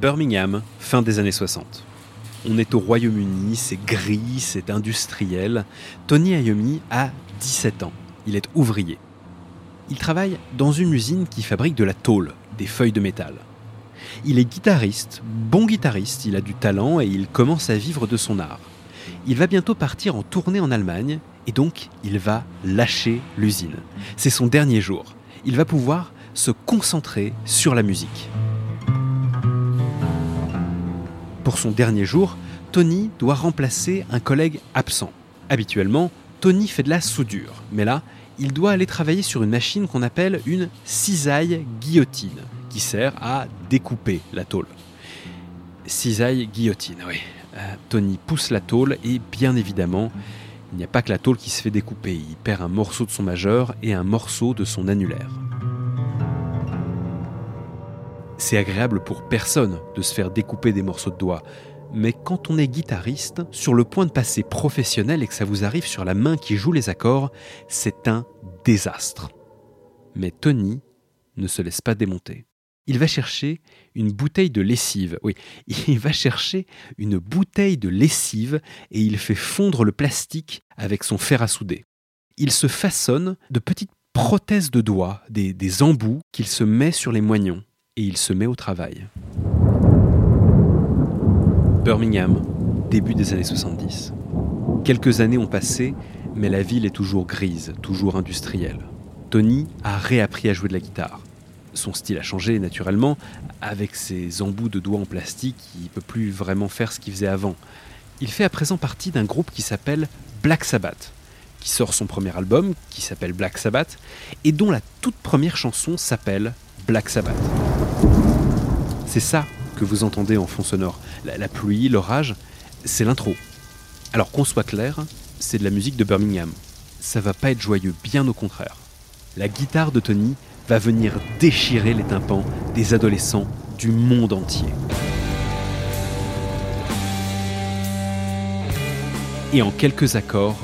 Birmingham, fin des années 60. On est au Royaume-Uni, c'est gris, c'est industriel. Tony Iommi a 17 ans. Il est ouvrier. Il travaille dans une usine qui fabrique de la tôle, des feuilles de métal. Il est guitariste, bon guitariste, il a du talent et il commence à vivre de son art. Il va bientôt partir en tournée en Allemagne et donc il va lâcher l'usine. C'est son dernier jour. Il va pouvoir se concentrer sur la musique. Pour son dernier jour, Tony doit remplacer un collègue absent. Habituellement, Tony fait de la soudure, mais là, il doit aller travailler sur une machine qu'on appelle une cisaille guillotine, qui sert à découper la tôle. Cisaille guillotine, oui. Euh, Tony pousse la tôle et bien évidemment, il n'y a pas que la tôle qui se fait découper, il perd un morceau de son majeur et un morceau de son annulaire. C'est agréable pour personne de se faire découper des morceaux de doigts, mais quand on est guitariste, sur le point de passer professionnel et que ça vous arrive sur la main qui joue les accords, c'est un désastre. Mais Tony ne se laisse pas démonter. Il va chercher une bouteille de lessive. Oui, il va chercher une bouteille de lessive et il fait fondre le plastique avec son fer à souder. Il se façonne de petites prothèses de doigts, des, des embouts qu'il se met sur les moignons et il se met au travail. Birmingham, début des années 70. Quelques années ont passé, mais la ville est toujours grise, toujours industrielle. Tony a réappris à jouer de la guitare. Son style a changé naturellement, avec ses embouts de doigts en plastique, il ne peut plus vraiment faire ce qu'il faisait avant. Il fait à présent partie d'un groupe qui s'appelle Black Sabbath, qui sort son premier album, qui s'appelle Black Sabbath, et dont la toute première chanson s'appelle Black Sabbath. C'est ça que vous entendez en fond sonore. La, pluie, l'orage, c'est l'intro. Alors qu'on soit clair, c'est de la musique de Birmingham. Ça va pas être joyeux, bien au contraire. La guitare de Tony va venir déchirer les tympans des adolescents du monde entier. Et en quelques accords,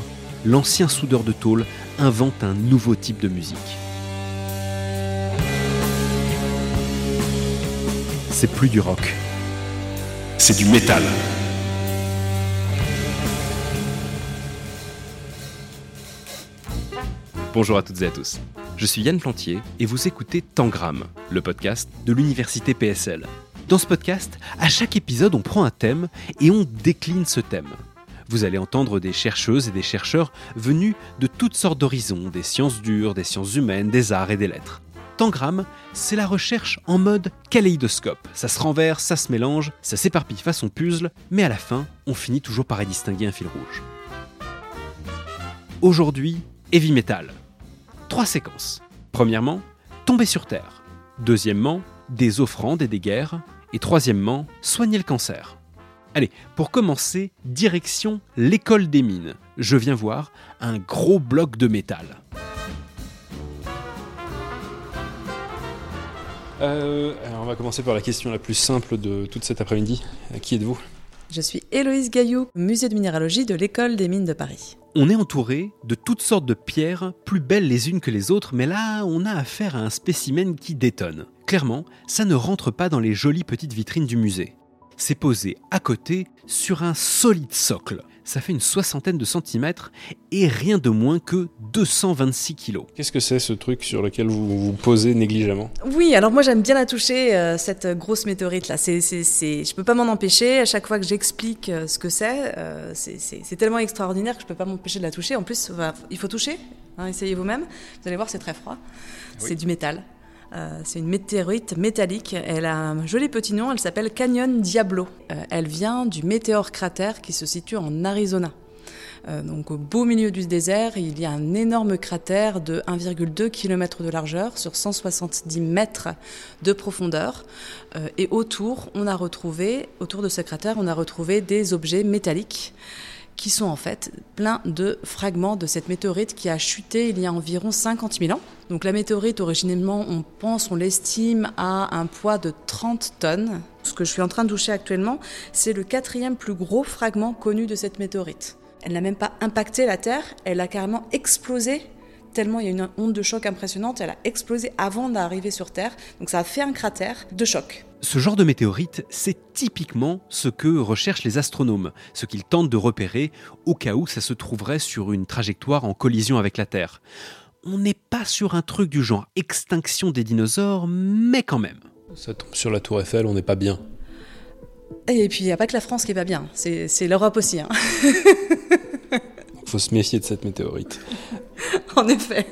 l'ancien soudeur de tôle invente un nouveau type de musique. C'est plus du rock. C'est du métal. Bonjour à toutes et à tous. Je suis Yann Plantier et vous écoutez Tangram, le podcast de l'université PSL. Dans ce podcast, à chaque épisode, on prend un thème et on décline ce thème. Vous allez entendre des chercheuses et des chercheurs venus de toutes sortes d'horizons, des sciences dures, des sciences humaines, des arts et des lettres. Tangram, c'est la recherche en mode kaléidoscope. Ça se renverse, ça se mélange, ça s'éparpille façon puzzle, mais à la fin, on finit toujours par y distinguer un fil rouge. Aujourd'hui, heavy metal. Trois séquences. Premièrement, tomber sur Terre. Deuxièmement, des offrandes et des guerres. Et troisièmement, soigner le cancer. Allez, pour commencer, direction l'école des mines. Je viens voir un gros bloc de métal. Euh, alors on va commencer par la question la plus simple de toute cet après-midi. Qui êtes-vous? Je suis Héloïse Gaillou, musée de minéralogie de l'école des mines de Paris. On est entouré de toutes sortes de pierres, plus belles les unes que les autres, mais là, on a affaire à un spécimen qui détonne. Clairement, ça ne rentre pas dans les jolies petites vitrines du musée. C'est posé à côté sur un solide socle. Ça fait une soixantaine de centimètres et rien de moins que 226 kilos. Qu'est-ce que c'est ce truc sur lequel vous vous posez négligemment? Oui, alors moi j'aime bien la toucher, euh, cette grosse météorite là. C'est, c'est, c'est... Je peux pas m'en empêcher. À chaque fois que j'explique euh, ce que c'est, euh, c'est, c'est, c'est tellement extraordinaire que je peux pas m'empêcher de la toucher. En plus, bah, il faut toucher. Hein, essayez vous-même. Vous allez voir, c'est très froid. C'est du métal. Euh, c'est une météorite métallique. Elle a un joli petit nom. Elle s'appelle Canyon Diablo. Euh, elle vient du météore cratère qui se situe en Arizona. Euh, donc au beau milieu du désert, il y a un énorme cratère de 1,2 km de largeur sur 170 mètres de profondeur. Et autour de ce cratère, on a retrouvé des objets métalliques qui sont en fait plein de fragments de cette météorite qui a chuté il y a environ 50 000 ans. Donc la météorite, originellement, on pense, on l'estime à un poids de 30 tonnes. Ce que je suis en train de toucher actuellement, c'est le quatrième plus gros fragment connu de cette météorite. Elle n'a même pas impacté la Terre, elle a carrément explosé tellement il y a une onde de choc impressionnante, elle a explosé avant d'arriver sur Terre. Donc ça a fait un cratère de choc. Ce genre de météorite, c'est typiquement ce que recherchent les astronomes, ce qu'ils tentent de repérer au cas où ça se trouverait sur une trajectoire en collision avec la Terre. On n'est pas sur un truc du genre extinction des dinosaures, mais quand même. Ça tombe sur la tour Eiffel, on n'est pas bien. Et puis il n'y a pas que la France qui va bien, c'est l'Europe aussi. Hein. faut se méfier de cette météorite. en effet.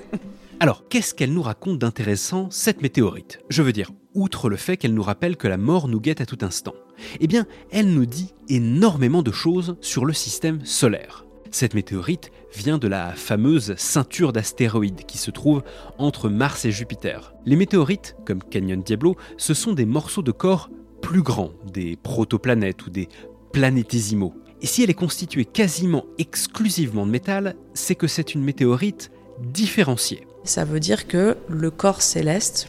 Alors, qu'est-ce qu'elle nous raconte d'intéressant, cette météorite? Je veux dire, outre le fait qu'elle nous rappelle que la mort nous guette à tout instant, eh bien, elle nous dit énormément de choses sur le système solaire. Cette météorite vient de la fameuse ceinture d'astéroïdes qui se trouve entre Mars et Jupiter. Les météorites, comme Canyon Diablo, ce sont des morceaux de corps plus grands, des protoplanètes ou des planétésimaux. Et si elle est constituée quasiment exclusivement de métal, c'est que c'est une météorite différenciée. Ça veut dire que le corps céleste,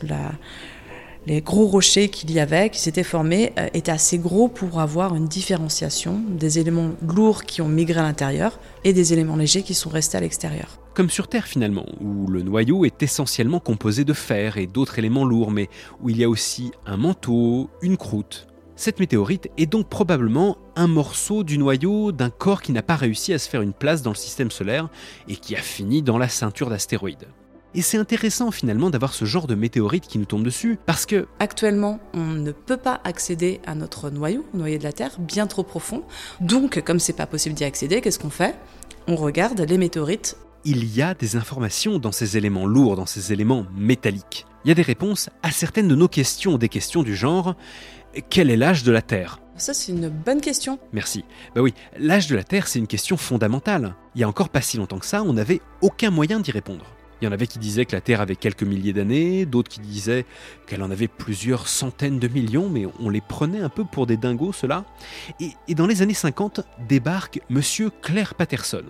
les gros rochers qu'il y avait, qui s'étaient formés, euh, étaient assez gros pour avoir une différenciation des éléments lourds qui ont migré à l'intérieur et des éléments légers qui sont restés à l'extérieur. Comme sur Terre finalement, où le noyau est essentiellement composé de fer et d'autres éléments lourds, mais où il y a aussi un manteau, une croûte, cette météorite est donc probablement un morceau du noyau d'un corps qui n'a pas réussi à se faire une place dans le système solaire et qui a fini dans la ceinture d'astéroïdes. Et c'est intéressant finalement d'avoir ce genre de météorite qui nous tombe dessus parce que actuellement on ne peut pas accéder à notre noyau, noyau de la Terre, bien trop profond. Donc comme c'est pas possible d'y accéder, qu'est-ce qu'on fait? On regarde les météorites. Il y a des informations dans ces éléments lourds, dans ces éléments métalliques. Il y a des réponses à certaines de nos questions, des questions du genre quel est l'âge de la Terre? Ça, c'est une bonne question. Merci. Bah oui, l'âge de la Terre, c'est une question fondamentale. Il y a encore pas si longtemps que ça, on n'avait aucun moyen d'y répondre. Il y en avait qui disaient que la Terre avait quelques milliers d'années, d'autres qui disaient qu'elle en avait plusieurs centaines de millions, mais on les prenait un peu pour des dingos, ceux-là. Et, et, dans les années 50, débarque Monsieur Claire Patterson,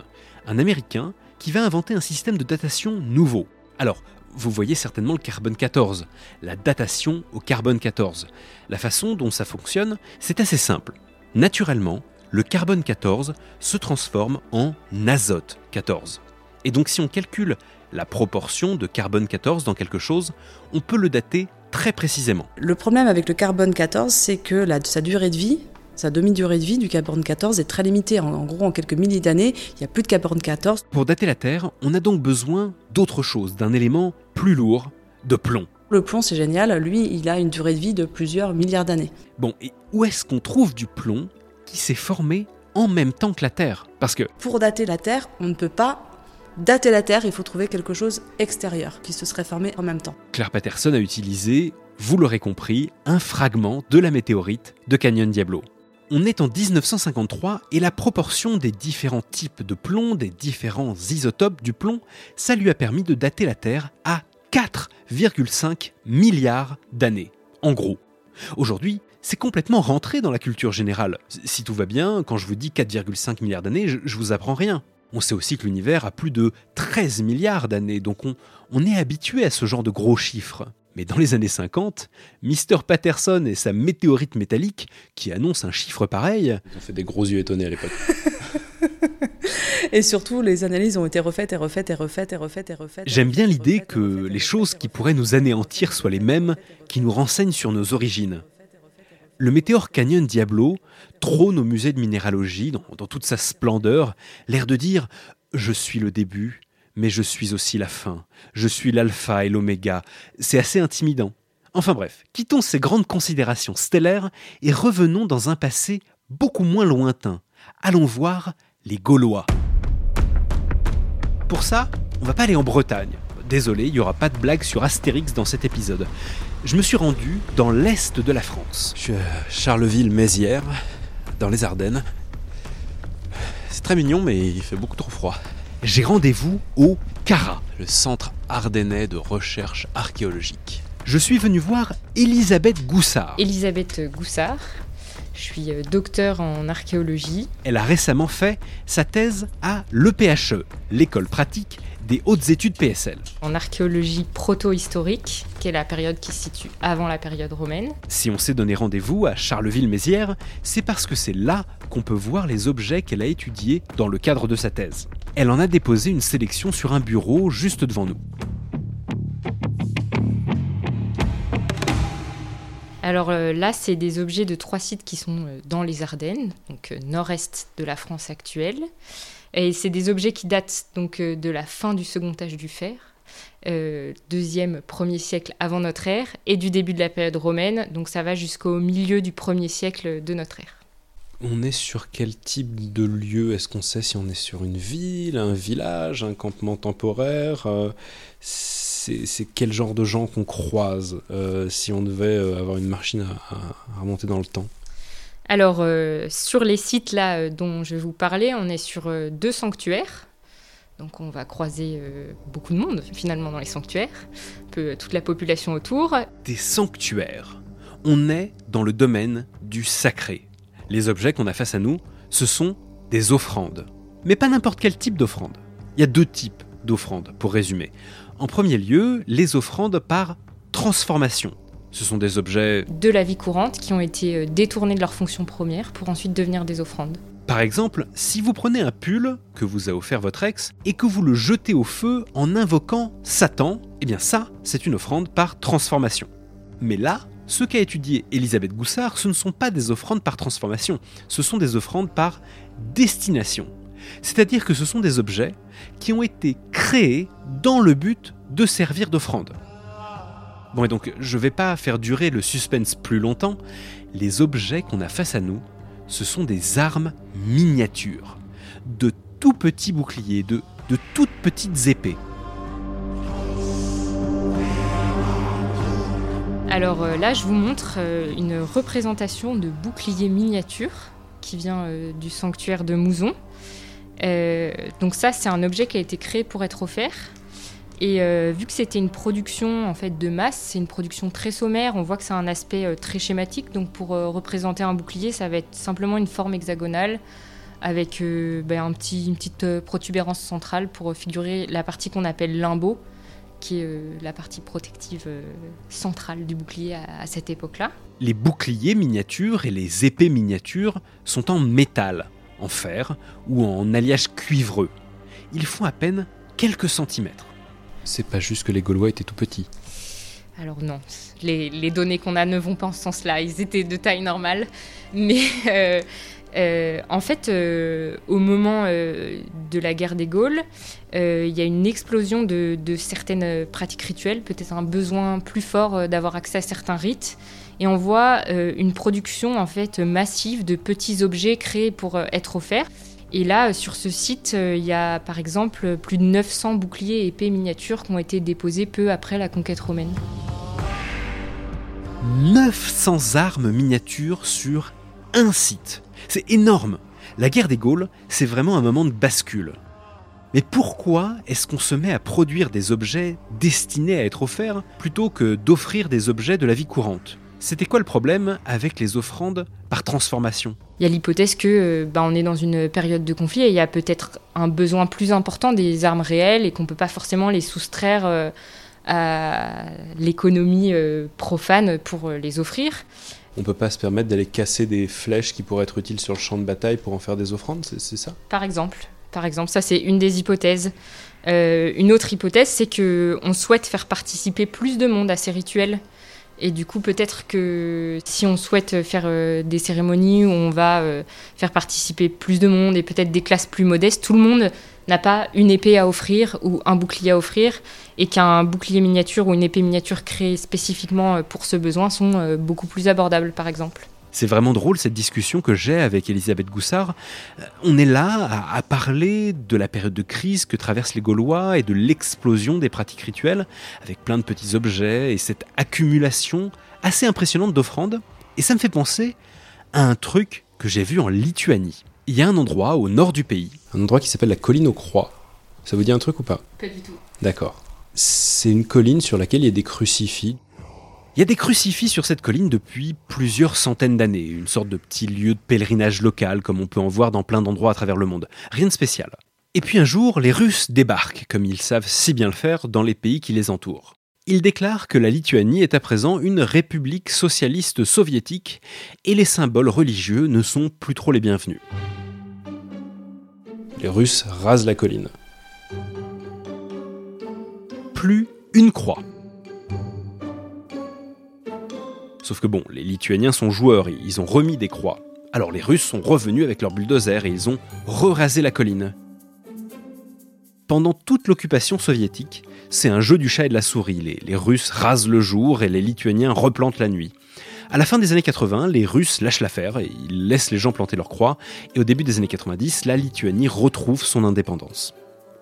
un Américain qui va inventer un système de datation nouveau. Alors, vous voyez certainement le carbone 14, la datation au carbone 14. La façon dont ça fonctionne, c'est assez simple. Naturellement, le carbone 14 se transforme en azote 14. Et donc si on calcule la proportion de carbone 14 dans quelque chose, on peut le dater très précisément. Le problème avec le carbone 14, c'est que sa durée de vie, sa demi-durée de vie du carbone 14 est très limitée. En, gros, en quelques milliers d'années, il n'y a plus de carbone 14. Pour dater la Terre, on a donc besoin d'autre chose, d'un élément plus lourd, de plomb. Le plomb, c'est génial. Lui, il a une durée de vie de plusieurs milliards d'années. Bon, et où est-ce qu'on trouve du plomb qui s'est formé en même temps que la Terre? Parce que... Pour dater la Terre, on ne peut pas dater la Terre, il faut trouver quelque chose extérieur qui se serait formé en même temps. Claire Patterson a utilisé, vous l'aurez compris, un fragment de la météorite de Canyon Diablo. On est en 1953 et la proportion des différents types de plomb, des différents isotopes du plomb, ça lui a permis de dater la Terre à 4,5 milliards d'années. En gros. Aujourd'hui, c'est complètement rentré dans la culture générale. Si tout va bien, quand je vous dis 4,5 milliards d'années, je, vous apprends rien. On sait aussi que l'univers a plus de 13 milliards d'années, donc on, on est habitué à ce genre de gros chiffres. Mais dans les années 50, Mr. Patterson et sa météorite métallique, qui annonce un chiffre pareil. Ils ont fait des gros yeux étonnés à l'époque. et surtout, les analyses ont été refaites et refaites et refaites et refaites et refaites. J'aime bien l'idée que les choses qui pourraient nous anéantir soient les mêmes qui nous renseignent sur nos origines. Le météore Canyon Diablo trône au musée de minéralogie dans, dans toute sa splendeur, l'air de dire Je suis le début, mais je suis aussi la fin, je suis l'alpha et l'oméga. C'est assez intimidant. Enfin bref, quittons ces grandes considérations stellaires et revenons dans un passé beaucoup moins lointain. Allons voir les Gaulois. Pour ça, on va pas aller en Bretagne. Désolé, il n'y aura pas de blague sur Astérix dans cet épisode. Je me suis rendu dans l'est de la France. Je suis à Charleville-Mézières, dans les Ardennes. C'est très mignon, mais il fait beaucoup trop froid j'ai rendez-vous au CARA, le Centre ardennais de recherche archéologique. Je suis venu voir Elisabeth Goussard. Elisabeth Goussard, je suis euh, docteur en archéologie. Elle a récemment fait sa thèse à l'EPHE, l'école pratique des hautes études PSL. En archéologie proto-historique, qui est la période qui se situe avant la période romaine. Si on s'est donné rendez-vous à Charleville-Mézières, c'est parce que c'est là qu'on peut voir les objets qu'elle a étudiés dans le cadre de sa thèse. Elle en a déposé une sélection sur un bureau juste devant nous. Alors euh, là, c'est des objets de trois sites qui sont euh, dans les Ardennes, donc euh, nord-est de la France actuelle. Et c'est des objets qui datent donc de la fin du second âge du fer, deuxième, premier siècle avant notre ère, et du début de la période romaine, donc ça va jusqu'au milieu du premier siècle de notre ère. On est sur quel type de lieu? Est-ce qu'on sait si on est sur une ville, un village, un campement temporaire? C'est quel genre de gens qu'on croise euh, si on devait euh, avoir une machine à, remonter dans le temps? Alors, euh, sur les sites là dont je vous parler, on est sur deux sanctuaires. Donc on va croiser beaucoup de monde finalement dans les sanctuaires, peu toute la population autour. Des sanctuaires. On est dans le domaine du sacré. Les objets qu'on a face à nous, ce sont des offrandes. Mais pas n'importe quel type d'offrande. Il y a deux types d'offrandes, pour résumer. En premier lieu, les offrandes par transformation. Ce sont des objets de la vie courante qui ont été euh, détournés de leur fonction première pour ensuite devenir des offrandes. Par exemple, si vous prenez un pull que vous a offert votre ex et que vous le jetez au feu en invoquant Satan, eh bien ça, c'est une offrande par transformation. Mais là, ce qu'a étudié Elisabeth Goussard, ce ne sont pas des offrandes par transformation, ce sont des offrandes par destination. C'est-à-dire que ce sont des objets qui ont été créés dans le but de servir d'offrande. Bon, et donc je ne vais pas faire durer le suspense plus longtemps. Les objets qu'on a face à nous, ce sont des armes miniatures, de tout petits boucliers, de, de toutes petites épées. Alors euh, là, je vous montre euh, une représentation de bouclier miniature qui vient euh, du sanctuaire de Mouzon. Donc ça, c'est un objet qui a été créé pour être offert. Et euh, vu que c'était une production en fait de masse, c'est une production très sommaire. On voit que c'est un aspect euh, très schématique. Donc pour représenter un bouclier, ça va être simplement une forme hexagonale avec ben, une petite protubérance centrale pour figurer la partie qu'on appelle limbo, qui est la partie protective centrale du bouclier à cette époque-là. Les boucliers miniatures et les épées miniatures sont en métal en fer ou en alliage cuivreux. Ils font à peine quelques centimètres. C'est pas juste que les Gaulois étaient tout petits. Alors non, les, données qu'on a ne vont pas en ce sens-là. Ils étaient de taille normale. Mais euh, euh, en fait, euh, au moment de la guerre des Gaules, il y a une explosion de certaines pratiques rituelles, peut-être un besoin plus fort d'avoir accès à certains rites et on voit une production en fait massive de petits objets créés pour être offerts. Et là, euh, sur ce site, il y a par exemple plus de 900 boucliers et épées miniatures qui ont été déposés peu après la conquête romaine. 900 armes miniatures sur un site. C'est énorme. La guerre des Gaules, c'est vraiment un moment de bascule. Mais pourquoi est-ce qu'on se met à produire des objets destinés à être offerts plutôt que d'offrir des objets de la vie courante? C'était quoi le problème avec les offrandes par transformation? Il y a l'hypothèse que euh, bah, on est dans une période de conflit et il y a peut-être un besoin plus important des armes réelles et qu'on ne peut pas forcément les soustraire euh, à l'économie euh, profane pour les offrir. On ne peut pas se permettre d'aller casser des flèches qui pourraient être utiles sur le champ de bataille pour en faire des offrandes, c'est ça? Par exemple. Par exemple, ça c'est une des hypothèses. une autre hypothèse, c'est qu'on souhaite faire participer plus de monde à ces rituels et du coup, peut-être que si on souhaite faire euh, des cérémonies où on va euh, faire participer plus de monde et peut-être des classes plus modestes, tout le monde n'a pas une épée à offrir ou un bouclier à offrir et qu'un bouclier miniature ou une épée miniature créée spécifiquement euh, pour ce besoin sont beaucoup plus abordables, par exemple. C'est vraiment drôle cette discussion que j'ai avec Elisabeth Goussard. Euh, on est là à, parler de la période de crise que traversent les Gaulois et de l'explosion des pratiques rituelles, avec plein de petits objets et cette accumulation assez impressionnante d'offrandes. Et ça me fait penser à un truc que j'ai vu en Lituanie. Il y a un endroit au nord du pays. Un endroit qui s'appelle la colline aux croix. Ça vous dit un truc ou pas? Pas du tout. D'accord. C'est une colline sur laquelle il y a des crucifix il y a des crucifix sur cette colline depuis plusieurs centaines d'années, une sorte de petit lieu de pèlerinage local comme on peut en voir dans plein d'endroits à travers le monde. Rien de spécial. Et puis un jour, les Russes débarquent, comme ils savent si bien le faire, dans les pays qui les entourent. Ils déclarent que la Lituanie est à présent une république socialiste soviétique et les symboles religieux ne sont plus trop les bienvenus. Les Russes rasent la colline. Plus une croix. Sauf que bon, les Lituaniens sont joueurs ils ont remis des croix. Alors les Russes sont revenus avec leur bulldozer et ils ont re-rasé la colline pendant toute l'occupation soviétique, c'est un jeu du chat et de la souris. Les, Russes rasent le jour et les Lituaniens replantent la nuit. À la fin des années 80, les Russes lâchent l'affaire et ils laissent les gens planter leur croix. Et au début des années 90, la Lituanie retrouve son indépendance.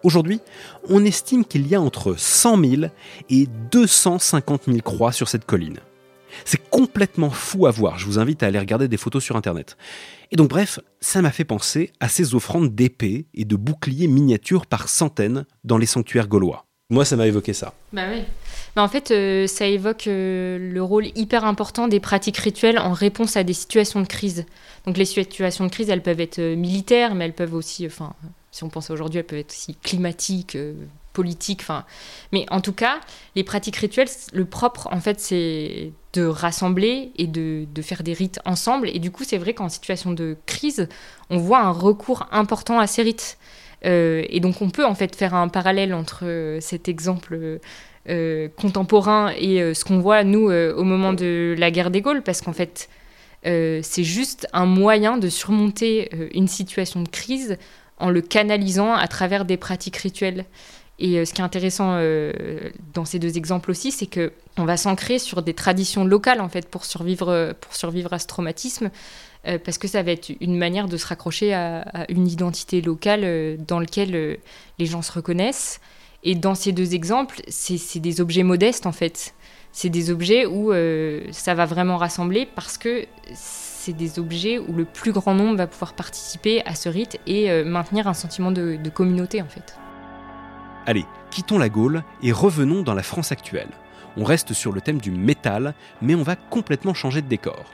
Aujourd'hui, on estime qu'il y a entre 100 000 et 250 000 croix sur cette colline. C'est complètement fou à voir, je vous invite à aller regarder des photos sur internet. Et donc bref, ça m'a fait penser à ces offrandes d'épées et de boucliers miniatures par centaines dans les sanctuaires gaulois. Moi, ça m'a évoqué ça. Bah oui. Bah en fait, euh, ça évoque euh, le rôle hyper important des pratiques rituelles en réponse à des situations de crise. Donc les situations de crise, elles peuvent être euh, militaires, mais elles peuvent aussi, enfin, si on pense aujourd'hui, elles peuvent être aussi climatiques, politique. Enfin, mais en tout cas, les pratiques rituelles, le propre, en fait, c'est de rassembler et de, faire des rites ensemble. Et du coup, c'est vrai qu'en situation de crise, on voit un recours important à ces rites. Euh, et donc, on peut en fait faire un parallèle entre euh, cet exemple euh, contemporain et ce qu'on voit nous au moment de la guerre des Gaules, parce qu'en fait, c'est juste un moyen de surmonter une situation de crise en le canalisant à travers des pratiques rituelles. Et euh, ce qui est intéressant euh, dans ces deux exemples aussi, c'est que on va s'ancrer sur des traditions locales en fait pour survivre pour survivre à ce traumatisme, euh, parce que ça va être une manière de se raccrocher à, une identité locale dans laquelle les gens se reconnaissent. Et dans ces deux exemples, c'est des objets modestes en fait. C'est des objets où ça va vraiment rassembler parce que c'est des objets où le plus grand nombre va pouvoir participer à ce rite et maintenir un sentiment de, de communauté en fait. Allez, quittons la Gaule et revenons dans la France actuelle. On reste sur le thème du métal, mais on va complètement changer de décor.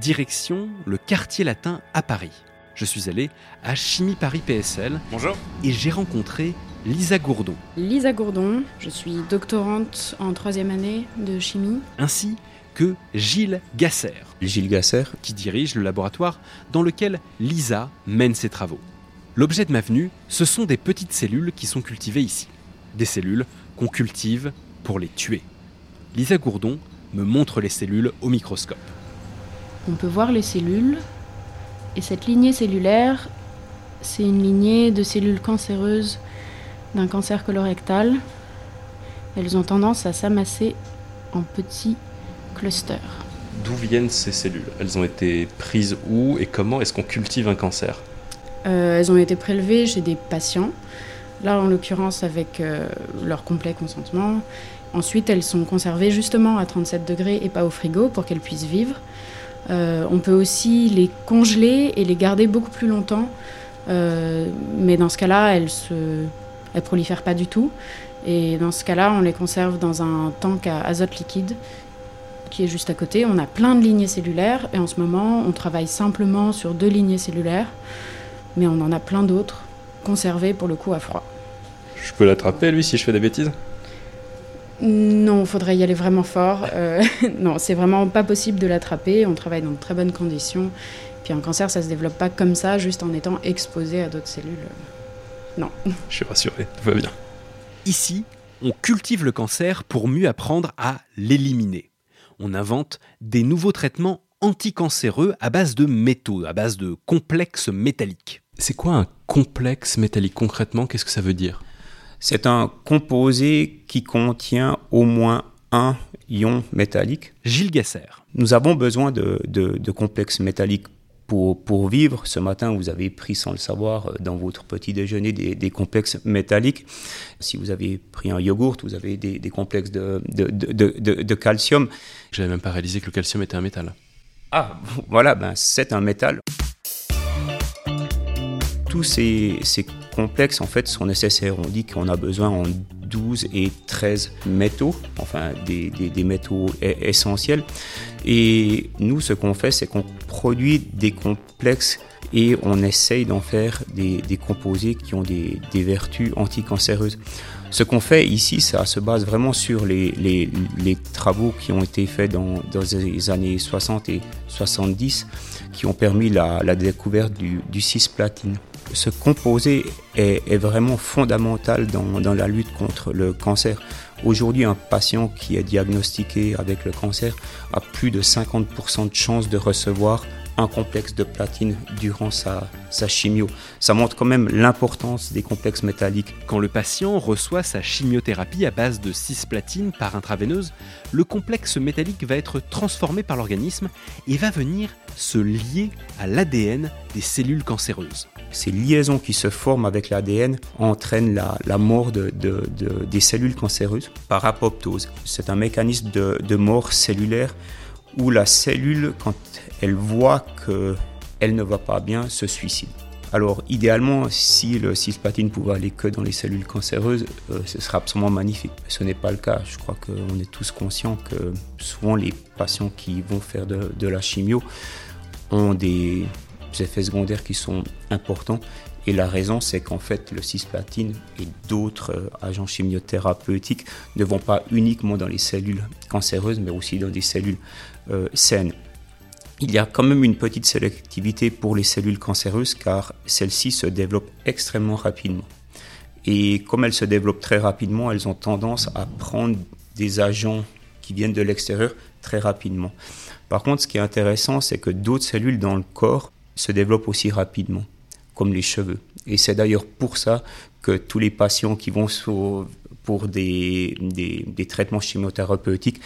Direction le quartier latin à Paris. Je suis allé à Chimie Paris PSL. Bonjour. Et j'ai rencontré Lisa Gourdon. Lisa Gourdon, je suis doctorante en troisième année de chimie. Ainsi que Gilles Gasser. Gilles Gasser. Qui dirige le laboratoire dans lequel Lisa mène ses travaux. L'objet de ma venue, ce sont des petites cellules qui sont cultivées ici. Des cellules qu'on cultive pour les tuer. Lisa Gourdon me montre les cellules au microscope. On peut voir les cellules, et cette lignée cellulaire, c'est une lignée de cellules cancéreuses d'un cancer colorectal. Elles ont tendance à s'amasser en petits clusters. D'où viennent ces cellules? Elles ont été prises où et comment? Est-ce qu'on cultive un cancer? Elles ont été prélevées chez des patients, là en l'occurrence avec euh, leur complet consentement. Ensuite, elles sont conservées justement à 37 degrés et pas au frigo pour qu'elles puissent vivre. Euh, on peut aussi les congeler et les garder beaucoup plus longtemps, mais dans ce cas-là, elles ne elles prolifèrent pas du tout. Et dans ce cas-là, on les conserve dans un tank à azote liquide qui est juste à côté. On a plein de lignées cellulaires et en ce moment, on travaille simplement sur deux lignées cellulaires mais on en a plein d'autres, conservés pour le coup à froid. Je peux l'attraper lui si je fais des bêtises? Non, il faudrait y aller vraiment fort. Euh, non, c'est vraiment pas possible de l'attraper. On travaille dans de très bonnes conditions. Puis un cancer, ça se développe pas comme ça, juste en étant exposé à d'autres cellules. Non. Je suis rassuré, tout va bien. Ici, on cultive le cancer pour mieux apprendre à l'éliminer. On invente des nouveaux traitements anticancéreux à base de métaux, à base de complexes métalliques. C'est quoi un complexe métallique concrètement? Qu'est-ce que ça veut dire? C'est un composé qui contient au moins un ion métallique. Gilles Gasser. Nous avons besoin de, de, complexes métalliques pour, pour, vivre. Ce matin, vous avez pris sans le savoir euh, dans votre petit déjeuner des, complexes métalliques. Si vous avez pris un yogourt, vous avez des, des complexes de, de calcium. Je n'avais même pas réalisé que le calcium était un métal. Ah, voilà, ben, c'est un métal. Tous ces, complexes, en fait, sont nécessaires. On dit qu'on a besoin en 12 et 13 métaux, enfin des, métaux e-, essentiels. Et nous, ce qu'on fait, c'est qu'on produit des complexes et on essaye d'en faire des, composés qui ont des, vertus anticancéreuses. Ce qu'on fait ici, ça se base vraiment sur les, travaux qui ont été faits dans, les années 60 et 70 qui ont permis la, découverte du, du cisplatine. Ce composé est, vraiment fondamental dans, dans, la lutte contre le cancer. Aujourd'hui, un patient qui est diagnostiqué avec le cancer a plus de 50% de chances de recevoir un complexe de platine durant sa, sa chimio. Ça montre quand même l'importance des complexes métalliques. Quand le patient reçoit sa chimiothérapie à base de cisplatine par intraveineuse, le complexe métallique va être transformé par l'organisme et va venir se lier à l'ADN des cellules cancéreuses. Ces liaisons qui se forment avec l'ADN entraînent la, mort de, de, des cellules cancéreuses par apoptose. C'est un mécanisme de, mort cellulaire où la cellule, quand elle voit qu'elle ne va pas bien, se suicide. Alors idéalement, si le cisplatine pouvait aller que dans les cellules cancéreuses, euh, ce serait absolument magnifique. Ce n'est pas le cas. Je crois qu'on est tous conscients que souvent les patients qui vont faire de, la chimio ont des effets secondaires qui sont importants. Et la raison, c'est qu'en fait, le cisplatine et d'autres euh, agents chimiothérapeutiques ne vont pas uniquement dans les cellules cancéreuses, mais aussi dans des cellules euh, saines. Il y a quand même une petite sélectivité pour les cellules cancéreuses car celles-ci se développent extrêmement rapidement. Et comme elles se développent très rapidement, elles ont tendance à prendre des agents qui viennent de l'extérieur très rapidement. Par contre, ce qui est intéressant, c'est que d'autres cellules dans le corps se développent aussi rapidement, comme les cheveux. Et c'est d'ailleurs pour ça que tous les patients qui vont pour des, des traitements chimiothérapeutiques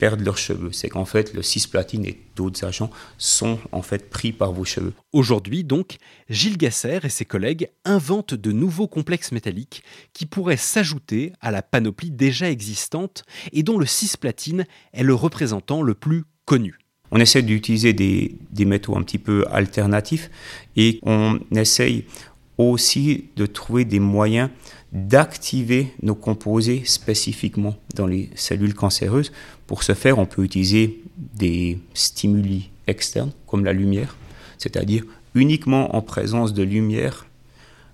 perdent leurs cheveux. C'est qu'en fait, le cisplatine et d'autres agents sont en fait pris par vos cheveux. Aujourd'hui, donc, Gilles Gasser et ses collègues inventent de nouveaux complexes métalliques qui pourraient s'ajouter à la panoplie déjà existante et dont le cisplatine est le représentant le plus connu. On essaie d'utiliser des, métaux un petit peu alternatifs et on essaye aussi de trouver des moyens d'activer nos composés spécifiquement dans les cellules cancéreuses. Pour ce faire, on peut utiliser des stimuli externes comme la lumière, c'est-à-dire uniquement en présence de lumière,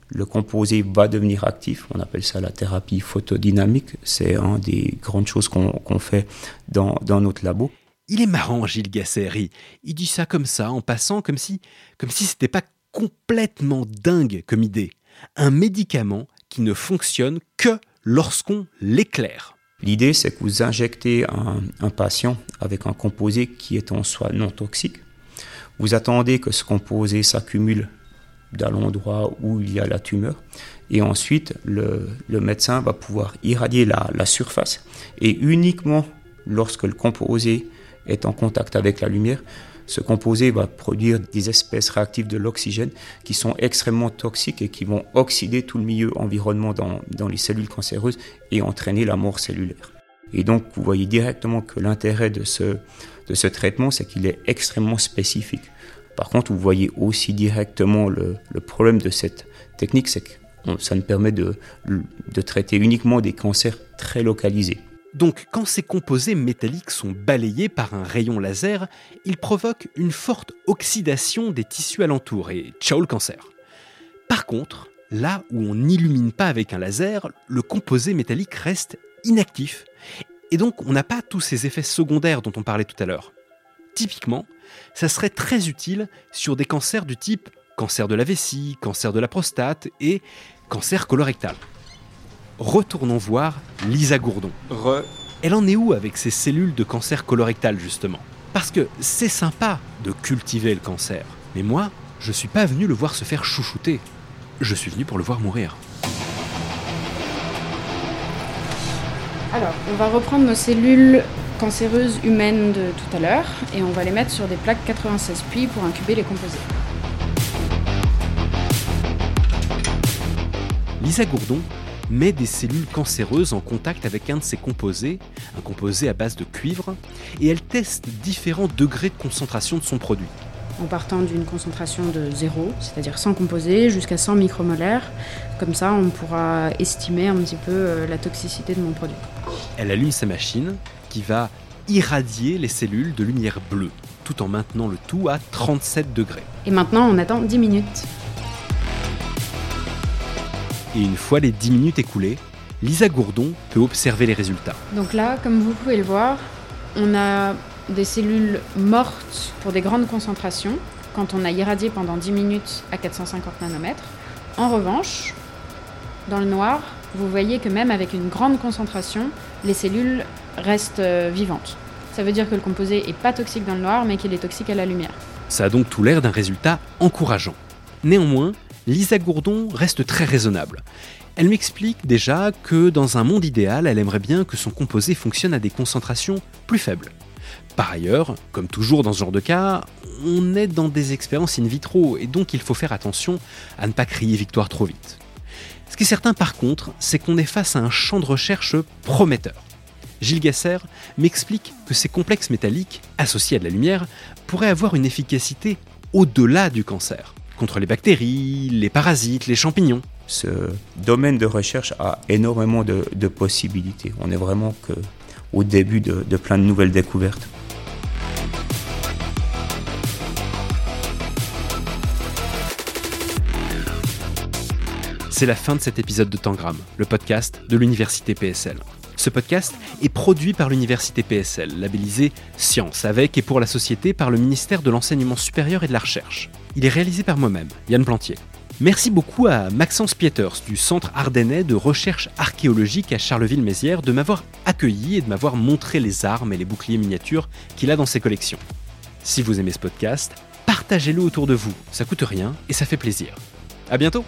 le composé va devenir actif. On appelle ça la thérapie photodynamique. C'est une des grandes choses qu'on fait dans, dans, notre labo. Il est marrant, Gilles Gasseri. Il dit ça comme ça, en passant, comme si, comme si c'était pas complètement dingue comme idée. Un médicament qui ne fonctionne que lorsqu'on l'éclaire. L'idée, c'est que vous injectez un, patient avec un composé qui est en soi non toxique. Vous attendez que ce composé s'accumule dans l'endroit où il y a la tumeur. Et ensuite, le, médecin va pouvoir irradier la, surface. Et uniquement lorsque le composé est en contact avec la lumière, ce composé va produire des espèces réactives de l'oxygène qui sont extrêmement toxiques et qui vont oxyder tout le milieu environnement dans, dans les cellules cancéreuses et entraîner la mort cellulaire. Et donc, vous voyez directement que l'intérêt de ce, de ce traitement, c'est qu'il est extrêmement spécifique. Par contre, vous voyez aussi directement le, le problème de cette technique, c'est que ça nous permet de, de traiter uniquement des cancers très localisés. Donc quand ces composés métalliques sont balayés par un rayon laser, ils provoquent une forte oxydation des tissus alentours et ciao le cancer. Par contre, là où on n'illumine pas avec un laser, le composé métallique reste inactif. Et donc on n'a pas tous ces effets secondaires dont on parlait tout à l'heure. Typiquement, ça serait très utile sur des cancers du type cancer de la vessie, cancer de la prostate et cancer colorectal retournons voir Lisa Gourdon. Elle en est où avec ses cellules de cancer colorectal justement? Parce que c'est sympa de cultiver le cancer, mais moi, je suis pas venu le voir se faire chouchouter. Je suis venu pour le voir mourir. Alors, on va reprendre nos cellules cancéreuses humaines de tout à l'heure et on va les mettre sur des plaques 96 puits pour incuber les composés. Lisa Gourdon met des cellules cancéreuses en contact avec un de ces composés, un composé à base de cuivre, et elle teste différents degrés de concentration de son produit. en partant d'une concentration de zéro, c'est-à-dire sans composé, jusqu'à 100 micromolaires. Comme ça, on pourra estimer un petit peu euh, la toxicité de mon produit. Elle allume sa machine qui va irradier les cellules de lumière bleue, tout en maintenant le tout à 37 degrés. Et maintenant, on attend 10 minutes. Et une fois les 10 minutes écoulées, Lisa Gourdon peut observer les résultats. Donc là, comme vous pouvez le voir, on a des cellules mortes pour des grandes concentrations quand on a irradié pendant 10 minutes à 450 nanomètres. En revanche, dans le noir, vous voyez que même avec une grande concentration, les cellules restent euh, vivantes. Ça veut dire que le composé est pas toxique dans le noir, mais qu'il est toxique à la lumière. Ça a donc tout l'air d'un résultat encourageant. Néanmoins, Lisa Gourdon reste très raisonnable. Elle m'explique déjà que dans un monde idéal, elle aimerait bien que son composé fonctionne à des concentrations plus faibles. Par ailleurs, comme toujours dans ce genre de cas, on est dans des expériences in vitro et donc il faut faire attention à ne pas crier victoire trop vite. Ce qui est certain par contre, c'est qu'on est face à un champ de recherche prometteur. Gilles Gasser m'explique que ces complexes métalliques, associés à de la lumière, pourraient avoir une efficacité au-delà du cancer, contre les bactéries, les parasites, les champignons. Ce domaine de recherche a énormément de, de possibilités. On est vraiment que au début de, de plein de nouvelles découvertes. C'est la fin de cet épisode de Tangram, le podcast de l'Université PSL. Ce podcast est produit par l'Université PSL, labellisé Science avec et pour la société par le ministère de l'Enseignement supérieur et de la Recherche. Il est réalisé par moi-même, Yann Plantier. Merci beaucoup à Maxence Pieters du Centre Ardennais de recherche archéologique à Charleville-Mézières de m'avoir accueilli et de m'avoir montré les armes et les boucliers miniatures qu'il a dans ses collections. Si vous aimez ce podcast, partagez-le autour de vous, ça coûte rien et ça fait plaisir. À bientôt!